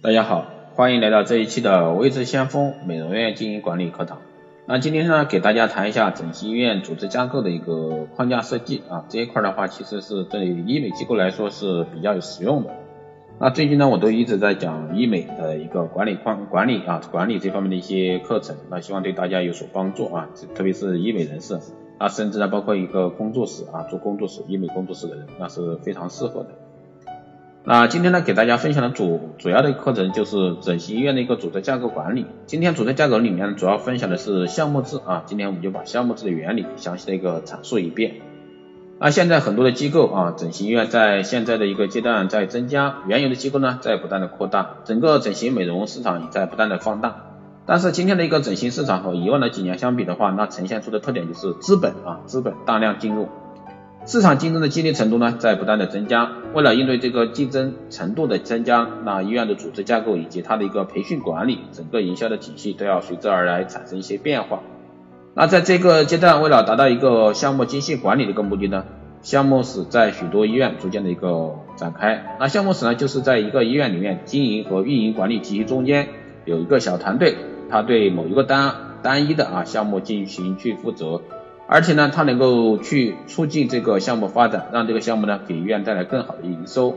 大家好，欢迎来到这一期的微知先锋美容院经营管理课堂。那今天呢，给大家谈一下整形医院组织架构的一个框架设计啊，这一块的话，其实是对医美机构来说是比较有实用的。那最近呢，我都一直在讲医美的一个管理框管理啊，管理这方面的一些课程，那希望对大家有所帮助啊，特别是医美人士啊，甚至呢，包括一个工作室啊，做工作室医美工作室的人，那是非常适合的。那今天呢，给大家分享的主主要的课程就是整形医院的一个组织架构管理。今天组织架构里面主要分享的是项目制啊，今天我们就把项目制的原理详细的一个阐述一遍。那现在很多的机构啊，整形医院在现在的一个阶段在增加，原有的机构呢在不断的扩大，整个整形美容市场也在不断的放大。但是今天的一个整形市场和以往的几年相比的话，那呈现出的特点就是资本啊，资本大量进入。市场竞争的激烈程度呢，在不断的增加。为了应对这个竞争程度的增加，那医院的组织架构以及它的一个培训管理，整个营销的体系都要随之而来产生一些变化。那在这个阶段，为了达到一个项目精细管理的一个目的呢，项目室在许多医院逐渐的一个展开。那项目室呢，就是在一个医院里面经营和运营管理体系中间有一个小团队，他对某一个单单一的啊项目进行去负责。而且呢，它能够去促进这个项目发展，让这个项目呢给医院带来更好的营收。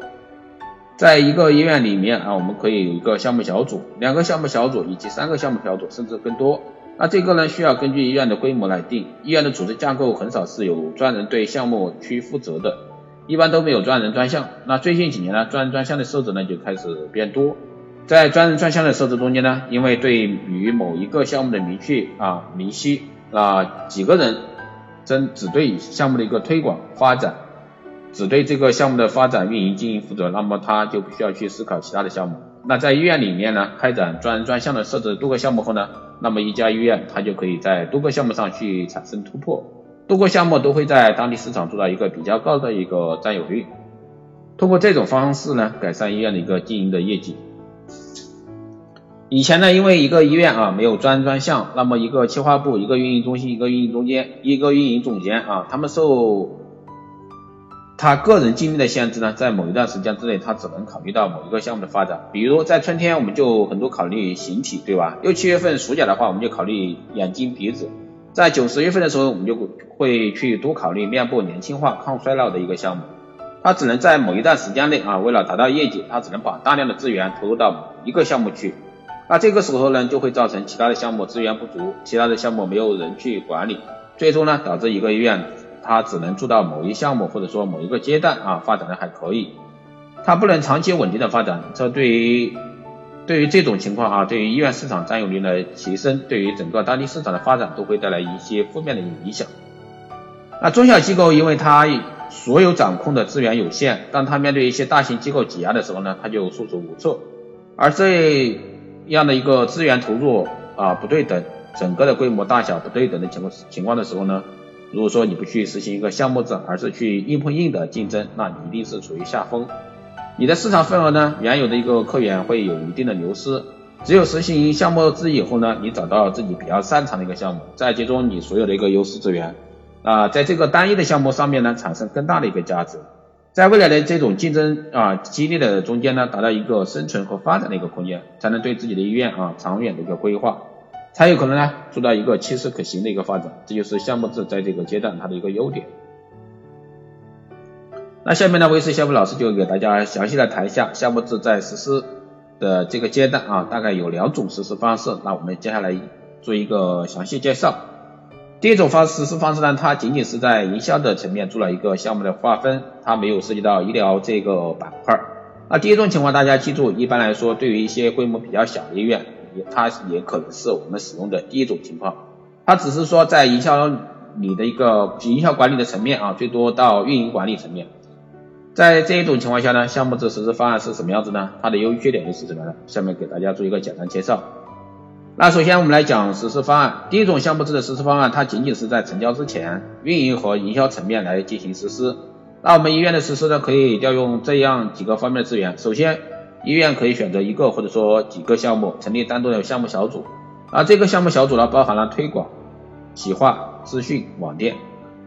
在一个医院里面啊，我们可以有一个项目小组、两个项目小组以及三个项目小组，甚至更多。那这个呢需要根据医院的规模来定。医院的组织架构很少是有专人对项目去负责的，一般都没有专人专项。那最近几年呢，专人专项的设置呢就开始变多。在专人专项的设置中间呢，因为对于某一个项目的明确啊明晰，那几个人。针只对项目的一个推广发展，只对这个项目的发展运营经营负责，那么他就不需要去思考其他的项目。那在医院里面呢，开展专专项的设置多个项目后呢，那么一家医院它就可以在多个项目上去产生突破，多个项目都会在当地市场做到一个比较高的一个占有率。通过这种方式呢，改善医院的一个经营的业绩。以前呢，因为一个医院啊没有专专项，那么一个企划部、一个运营中心、一个运营中间、一个运营总监啊，他们受他个人精力的限制呢，在某一段时间之内，他只能考虑到某一个项目的发展。比如在春天，我们就很多考虑形体，对吧？六七月份暑假的话，我们就考虑眼睛、鼻子。在九十月份的时候，我们就会去多考虑面部年轻化、抗衰老的一个项目。他只能在某一段时间内啊，为了达到业绩，他只能把大量的资源投入到一个项目去。那这个时候呢，就会造成其他的项目资源不足，其他的项目没有人去管理，最终呢，导致一个医院它只能做到某一项目或者说某一个阶段啊，发展的还可以，它不能长期稳定的发展。这对于对于这种情况啊，对于医院市场占有率的提升，对于整个当地市场的发展都会带来一些负面的影响。那中小机构因为它所有掌控的资源有限，当它面对一些大型机构挤压的时候呢，它就束手无策，而这。这样的一个资源投入啊不对等，整个的规模大小不对等的情况情况的时候呢，如果说你不去实行一个项目制，而是去硬碰硬的竞争，那你一定是处于下风。你的市场份额呢，原有的一个客源会有一定的流失。只有实行项目制以后呢，你找到自己比较擅长的一个项目，再集中你所有的一个优势资源啊，在这个单一的项目上面呢，产生更大的一个价值。在未来的这种竞争啊激烈的中间呢，达到一个生存和发展的一个空间，才能对自己的医院啊长远的一个规划，才有可能呢做到一个切实可行的一个发展。这就是项目制在这个阶段它的一个优点。那下面呢，维斯小布老师就给大家详细的谈一下项目制在实施的这个阶段啊，大概有两种实施方式。那我们接下来做一个详细介绍。第一种方实施方式呢，它仅仅是在营销的层面做了一个项目的划分，它没有涉及到医疗这个板块。那第一种情况大家记住，一般来说，对于一些规模比较小的医院，也它也可能是我们使用的第一种情况。它只是说在营销你的一个营销管理的层面啊，最多到运营管理层面。在这一种情况下呢，项目制实施方案是什么样子呢？它的优缺点又是什么呢？下面给大家做一个简单介绍。那首先我们来讲实施方案。第一种项目制的实施方案，它仅仅是在成交之前，运营和营销层面来进行实施。那我们医院的实施呢，可以调用这样几个方面的资源。首先，医院可以选择一个或者说几个项目，成立单独的项目小组。啊，这个项目小组呢，包含了推广、企划、资讯、网店，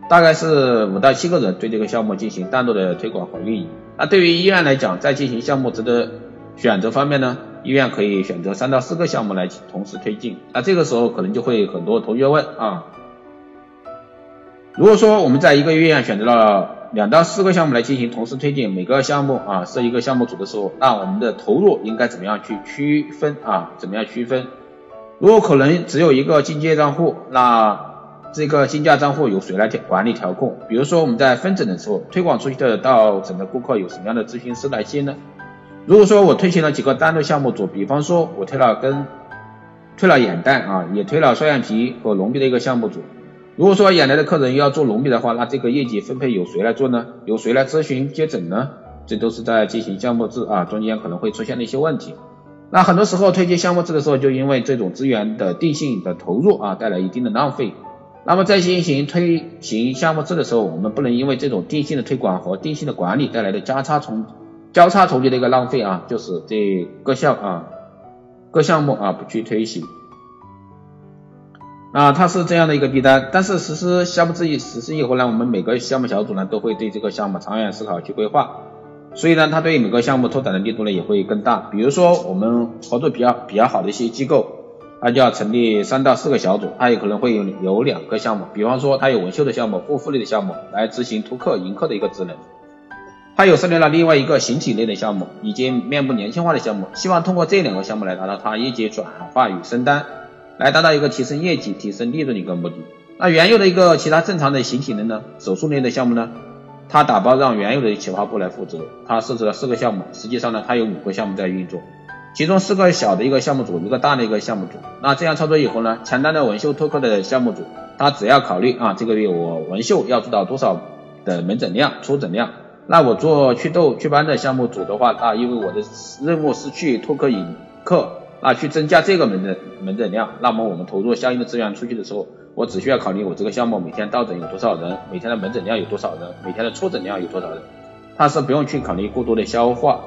大概是五到七个人对这个项目进行单独的推广和运营。那对于医院来讲，在进行项目值的选择方面呢？医院可以选择三到四个项目来同时推进。那这个时候可能就会很多同学问啊，如果说我们在一个医院选择了两到四个项目来进行同时推进，每个项目啊设一个项目组的时候，那我们的投入应该怎么样去区分啊？怎么样区分？如果可能只有一个进阶账户，那这个竞价账户由谁来调管理调控？比如说我们在分诊的时候，推广出去的到诊的顾客有什么样的咨询师来接呢？如果说我推行了几个单独项目组，比方说我推了跟推了眼袋啊，也推了双眼皮和隆鼻的一个项目组。如果说眼袋的客人要做隆鼻的话，那这个业绩分配由谁来做呢？由谁来咨询接诊呢？这都是在进行项目制啊中间可能会出现的一些问题。那很多时候推进项目制的时候，就因为这种资源的定性的投入啊，带来一定的浪费。那么在进行推行项目制的时候，我们不能因为这种定性的推广和定性的管理带来的交叉重交叉重叠的一个浪费啊，就是这各项啊各项目啊不去推行。啊，它是这样的一个弊端。但是实施项目制实施以后呢，我们每个项目小组呢都会对这个项目长远思考去规划，所以呢，它对每个项目拓展的力度呢也会更大。比如说我们合作比较比较好的一些机构。它就要成立三到四个小组，它有可能会有有两个项目，比方说它有纹绣的项目、护肤类的项目来执行突客迎客的一个职能，它有设立了另外一个形体类的项目以及面部年轻化的项目，希望通过这两个项目来达到它业绩转化与升单，来达到一个提升业绩、提升利润的一个目的。那原有的一个其他正常的形体类呢，手术类的项目呢，它打包让原有的企划部来负责，它设置了四个项目，实际上呢，它有五个项目在运作。其中四个小的一个项目组，一个大的一个项目组。那这样操作以后呢，前端的纹绣拓客的项目组，他只要考虑啊，这个月我纹绣要做到多少的门诊量、出诊量。那我做祛痘祛斑的项目组的话，那，因为我的任务是去拓客引客，那，去增加这个门诊门诊量。那么我们投入相应的资源出去的时候，我只需要考虑我这个项目每天到诊有多少人，每天的门诊量有多少人，每天的出诊量有多少人。它是不用去考虑过多的消化、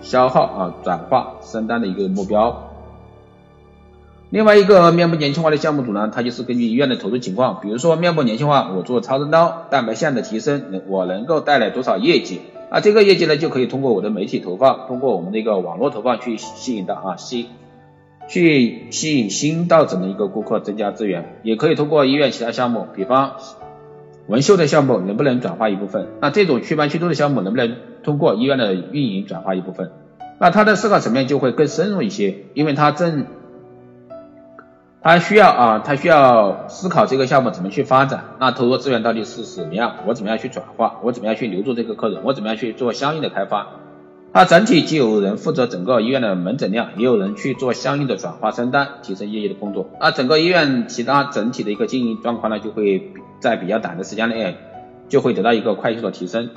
消耗啊、转化、升单的一个目标。另外一个面部年轻化的项目组呢，它就是根据医院的投入情况，比如说面部年轻化，我做超声刀、蛋白线的提升，能我能够带来多少业绩？啊，这个业绩呢，就可以通过我的媒体投放，通过我们的一个网络投放去吸引到啊吸，去吸引新到诊的一个顾客，增加资源，也可以通过医院其他项目，比方。纹绣的项目能不能转化一部分？那这种祛斑祛痘的项目能不能通过医院的运营转化一部分？那它的思考层面就会更深入一些，因为它正，他需要啊，他需要思考这个项目怎么去发展，那投入资源到底是什么样？我怎么样去转化？我怎么样去留住这个客人？我怎么样去做相应的开发？它整体既有人负责整个医院的门诊量，也有人去做相应的转化升单、提升业绩的工作。那整个医院其他整体的一个经营状况呢，就会。在比较短的时间内，就会得到一个快速的提升。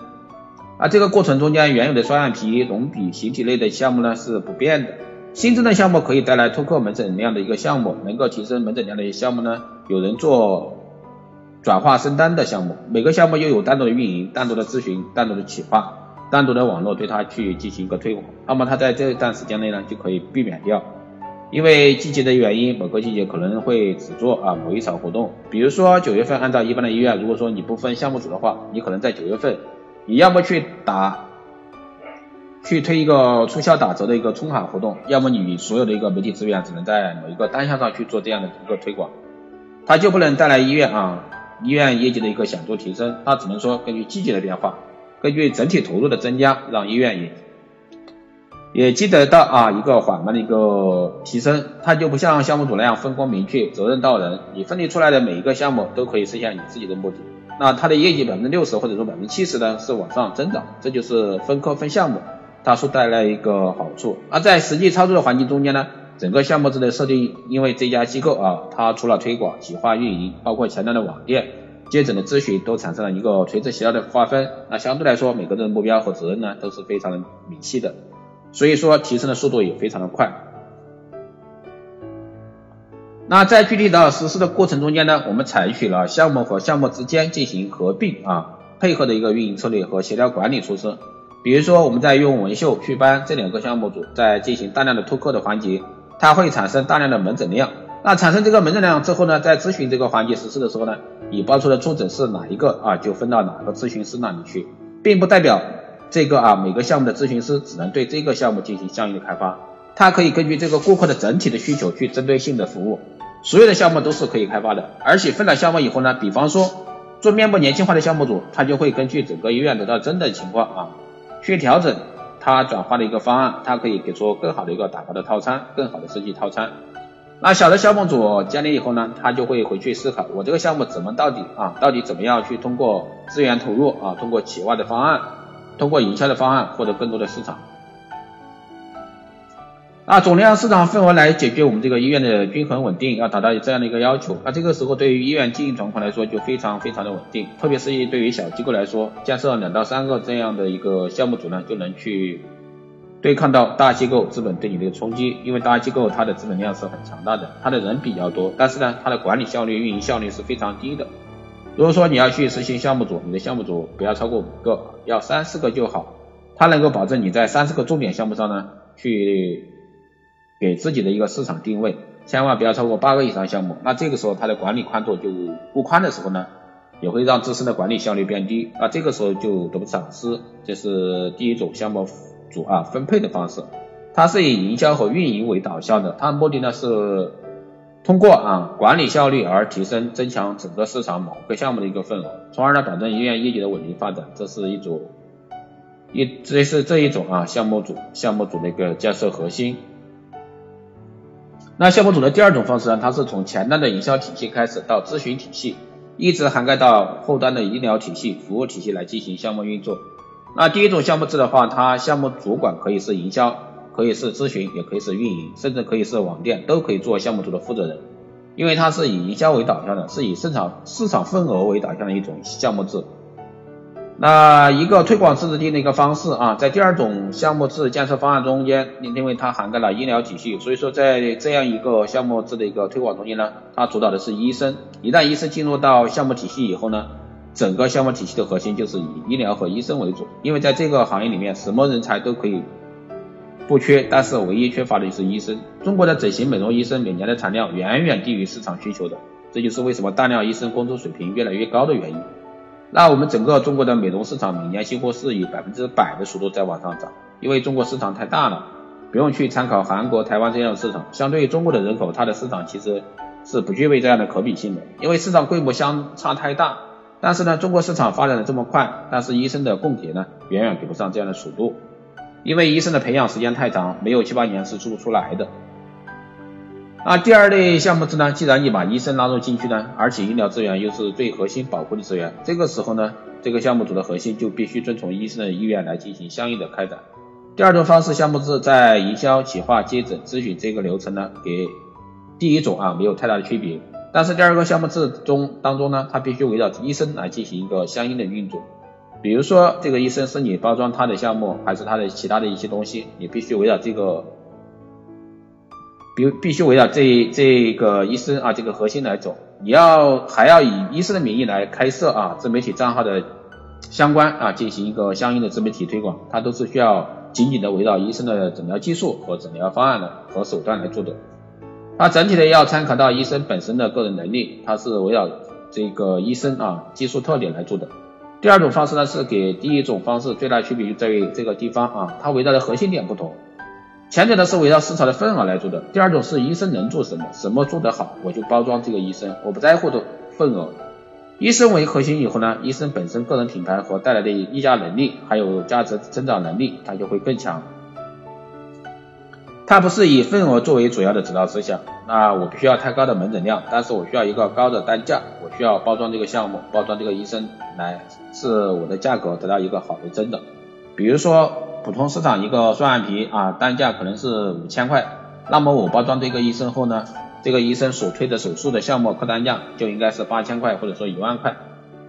而这个过程中间，原有的双眼皮、隆鼻、形体类的项目呢是不变的。新增的项目可以带来突破门诊量的一个项目，能够提升门诊量的项目呢，有人做转化升单的项目。每个项目又有单独的运营、单独的咨询、单独的企划、单独的网络对它去进行一个推广。那么它在这段时间内呢，就可以避免掉。因为季节的原因，某个季节可能会只做啊某一场活动，比如说九月份，按照一般的医院，如果说你不分项目组的话，你可能在九月份，你要么去打，去推一个促销打折的一个冲卡活动，要么你所有的一个媒体资源只能在某一个单项上去做这样的一个推广，它就不能带来医院啊医院业绩的一个显著提升，它只能说根据季节的变化，根据整体投入的增加，让医院也。也积得到啊一个缓慢的一个提升，它就不像项目组那样分工明确，责任到人，你分离出来的每一个项目都可以实现你自己的目的。那它的业绩百分之六十或者说百分之七十呢是往上增长，这就是分科分项目它所带来一个好处。而在实际操作的环境中间呢，整个项目制的设定，因为这家机构啊，它除了推广、企划、运营，包括前端的网店、接诊的咨询，都产生了一个垂直协调的划分。那相对来说，每个人的目标和责任呢都是非常的明细的。所以说提升的速度也非常的快。那在具体的实施的过程中间呢，我们采取了项目和项目之间进行合并啊，配合的一个运营策略和协调管理措施。比如说我们在用纹绣、祛斑这两个项目组在进行大量的拓客的环节，它会产生大量的门诊量。那产生这个门诊量之后呢，在咨询这个环节实施的时候呢，你报出的出诊是哪一个啊，就分到哪个咨询师那里去，并不代表。这个啊，每个项目的咨询师只能对这个项目进行相应的开发，它可以根据这个顾客的整体的需求去针对性的服务。所有的项目都是可以开发的，而且分了项目以后呢，比方说做面部年轻化的项目组，他就会根据整个医院得到真的情况啊，去调整它转化的一个方案，它可以给出更好的一个打包的套餐，更好的设计套餐。那小的项目组建立以后呢，他就会回去思考，我这个项目怎么到底啊，到底怎么样去通过资源投入啊，通过企划的方案，通过营销的方案获得更多的市场。啊，总量市场份额来解决我们这个医院的均衡稳定，要达到这样的一个要求。那这个时候对于医院经营状况来说就非常非常的稳定，特别是对于小机构来说，建设两到三个这样的一个项目组呢，就能去对抗到大机构资本对你的冲击。因为大机构它的资本量是很强大的，它的人比较多，但是呢，它的管理效率、运营效率是非常低的。如果说你要去实行项目组，你的项目组不要超过五个，要三四个就好，它能够保证你在三四个重点项目上呢去。给自己的一个市场定位，千万不要超过八个以上项目。那这个时候它的管理宽度就不宽的时候呢，也会让自身的管理效率变低。那这个时候就得不偿失。这是第一种项目组啊分配的方式，它是以营销和运营为导向的，它的目的呢是通过啊管理效率而提升增强整个市场某个项目的一个份额，从而呢保证医院业绩的稳定发展。这是一种一这是这一种啊项目组项目组的一个建设核心。那项目组的第二种方式呢，它是从前端的营销体系开始，到咨询体系，一直涵盖到后端的医疗体系、服务体系来进行项目运作。那第一种项目制的话，它项目主管可以是营销，可以是咨询，也可以是运营，甚至可以是网店，都可以做项目组的负责人，因为它是以营销为导向的，是以市场市场份额为导向的一种项目制。那一个推广自制定的一个方式啊，在第二种项目制建设方案中间，因为它涵盖了医疗体系，所以说在这样一个项目制的一个推广中间呢，它主导的是医生。一旦医生进入到项目体系以后呢，整个项目体系的核心就是以医疗和医生为主，因为在这个行业里面，什么人才都可以不缺，但是唯一缺乏的就是医生。中国的整形美容医生每年的产量远远低于市场需求的，这就是为什么大量医生工资水平越来越高的原因。那我们整个中国的美容市场每年几乎是以百分之百的速度在往上涨，因为中国市场太大了，不用去参考韩国、台湾这样的市场。相对于中国的人口，它的市场其实是不具备这样的可比性的，因为市场规模相差太大。但是呢，中国市场发展的这么快，但是医生的供给呢，远远比不上这样的速度，因为医生的培养时间太长，没有七八年是做不出来的。那第二类项目制呢？既然你把医生纳入进去呢，而且医疗资源又是最核心保护的资源，这个时候呢，这个项目组的核心就必须遵从医生的意愿来进行相应的开展。第二种方式项目制在营销、企划、接诊、咨询这个流程呢，给第一种啊没有太大的区别。但是第二个项目制中当中呢，它必须围绕医生来进行一个相应的运作。比如说这个医生是你包装他的项目，还是他的其他的一些东西，你必须围绕这个。必必须围绕这这个医生啊这个核心来走，你要还要以医生的名义来开设啊自媒体账号的相关啊进行一个相应的自媒体推广，它都是需要紧紧的围绕医生的诊疗技术和诊疗方案的和手段来做的。它整体的要参考到医生本身的个人能力，它是围绕这个医生啊技术特点来做的。第二种方式呢是给第一种方式最大区别就在于这个地方啊，它围绕的核心点不同。前者呢是围绕市场的份额来做的，第二种是医生能做什么，什么做得好，我就包装这个医生，我不在乎的份额。医生为核心以后呢，医生本身个人品牌和带来的溢价能力，还有价值增长能力，它就会更强。它不是以份额作为主要的指导思想，那我不需要太高的门诊量，但是我需要一个高的单价，我需要包装这个项目，包装这个医生来使我的价格得到一个好的增长。比如说。普通市场一个双眼皮啊，单价可能是五千块，那么我包装这个医生后呢，这个医生所推的手术的项目客单价就应该是八千块或者说一万块。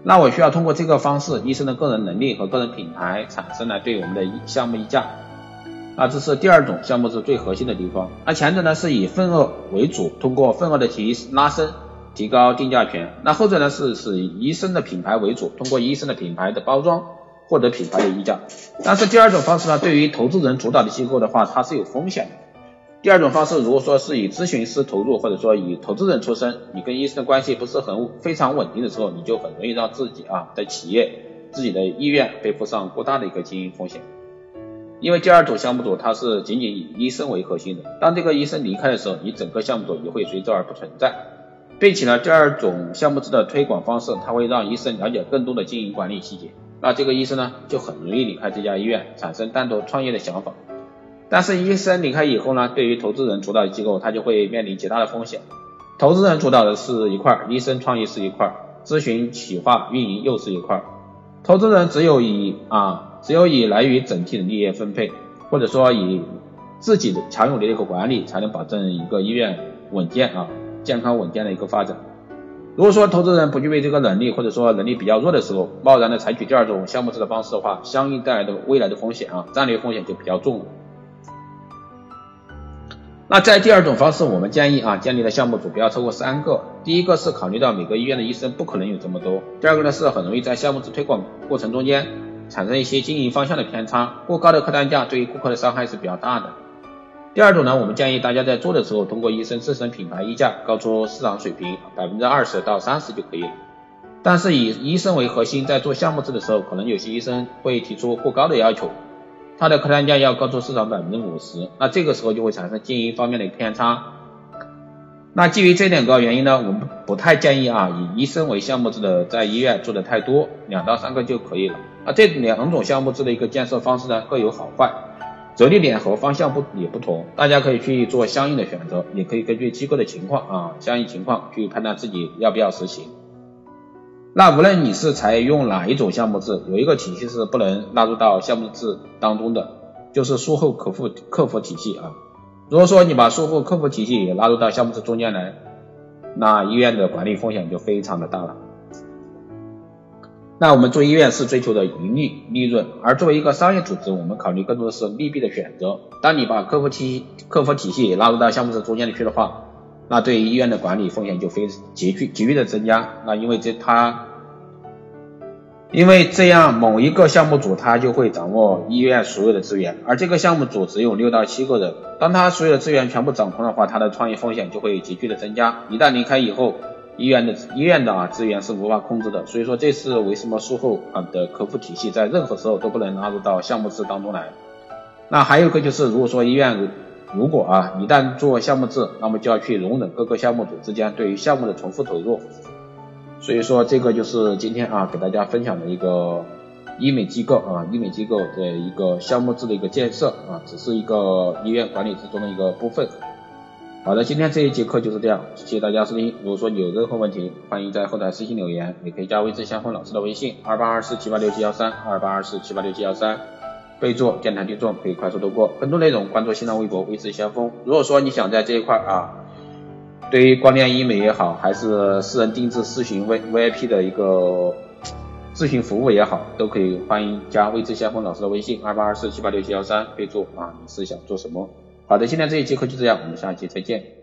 那我需要通过这个方式，医生的个人能力和个人品牌产生来对我们的项目议价。啊，这是第二种项目是最核心的地方。那前者呢是以份额为主，通过份额的提拉伸提高定价权。那后者呢是是以医生的品牌为主，通过医生的品牌的包装。获得品牌的溢价，但是第二种方式呢，对于投资人主导的机构的话，它是有风险的。第二种方式，如果说是以咨询师投入，或者说以投资人出身，你跟医生的关系不是很非常稳定的时候，你就很容易让自己啊的企业自己的意愿背负上过大的一个经营风险。因为第二种项目组它是仅仅以医生为核心的，当这个医生离开的时候，你整个项目组也会随之而不存在，并且呢，第二种项目制的推广方式，它会让医生了解更多的经营管理细节，那这个医生呢就很容易离开这家医院，产生单独创业的想法。但是医生离开以后呢，对于投资人主导的机构，他就会面临极大的风险。投资人主导的是一块，医生创意是一块，咨询、企划、运营又是一块。投资人只有以啊，只有以来于整体的利益分配，或者说以自己的强有力的一个管理，才能保证一个医院稳健啊、健康稳健的一个发展。如果说投资人不具备这个能力，或者说能力比较弱的时候，贸然的采取第二种项目制的方式的话，相应带来的未来的风险啊，战略风险就比较重。那在第二种方式，我们建议啊，建立的项目组不要超过三个。第一个是考虑到每个医院的医生不可能有这么多，第二个呢是很容易在项目制推广过程中间产生一些经营方向的偏差，过高的客单价对于顾客的伤害是比较大的。第二种呢，我们建议大家在做的时候，通过医生自身品牌溢价高出市场水平百分之二十到三十就可以了。但是以医生为核心，在做项目制的时候，可能有些医生会提出过高的要求。它的客单价要高出市场百分之五十，那这个时候就会产生经营方面的偏差。那基于这两个原因呢，我们不太建议啊以医生为项目制的在医院做的太多，两到三个就可以了。那这两种项目制的一个建设方式呢各有好坏，着力点和方向不也不同，大家可以去做相应的选择，也可以根据机构的情况啊相应情况去判断自己要不要实行。那无论你是采用哪一种项目制，有一个体系是不能纳入到项目制当中的，就是术后客服客服体系啊。如果说你把术后客服体系也纳入到项目制中间来，那医院的管理风险就非常的大了。那我们做医院是追求的盈利利润，而作为一个商业组织，我们考虑更多的是利弊的选择。当你把客服体客服体系纳入到项目组中间去的话，那对医院的管理风险就非急剧急剧的增加。那因为这它，因为这样某一个项目组他就会掌握医院所有的资源，而这个项目组只有六到七个人。当他所有的资源全部掌控的话，他的创业风险就会急剧的增加。一旦离开以后，医院的医院的啊资源是无法控制的。所以说这是为什么术后啊的客服体系在任何时候都不能纳入到项目制当中来。那还有一个就是，如果说医院如果啊，一旦做项目制，那么就要去容忍各个项目组之间对于项目的重复投入。所以说，这个就是今天啊给大家分享的一个医美机构啊医美机构的一个项目制的一个建设啊，只是一个医院管理之中的一个部分。好的，今天这一节课就是这样，谢谢大家收听。如果说你有任何问题，欢迎在后台私信留言，也可以加微之相锋老师的微信二八二四七八六七幺三二八二四七八六七幺三。备注电台听众可以快速度过，更多内容关注新浪微博微知先锋。如果说你想在这一块啊，对于光电医美也好，还是私人定制咨询 V VIP 的一个咨询服务也好，都可以欢迎加微知先锋老师的微信二八二四七八六七幺三，备注啊你是想做什么？好的，今天这一节课就这样，我们下期再见。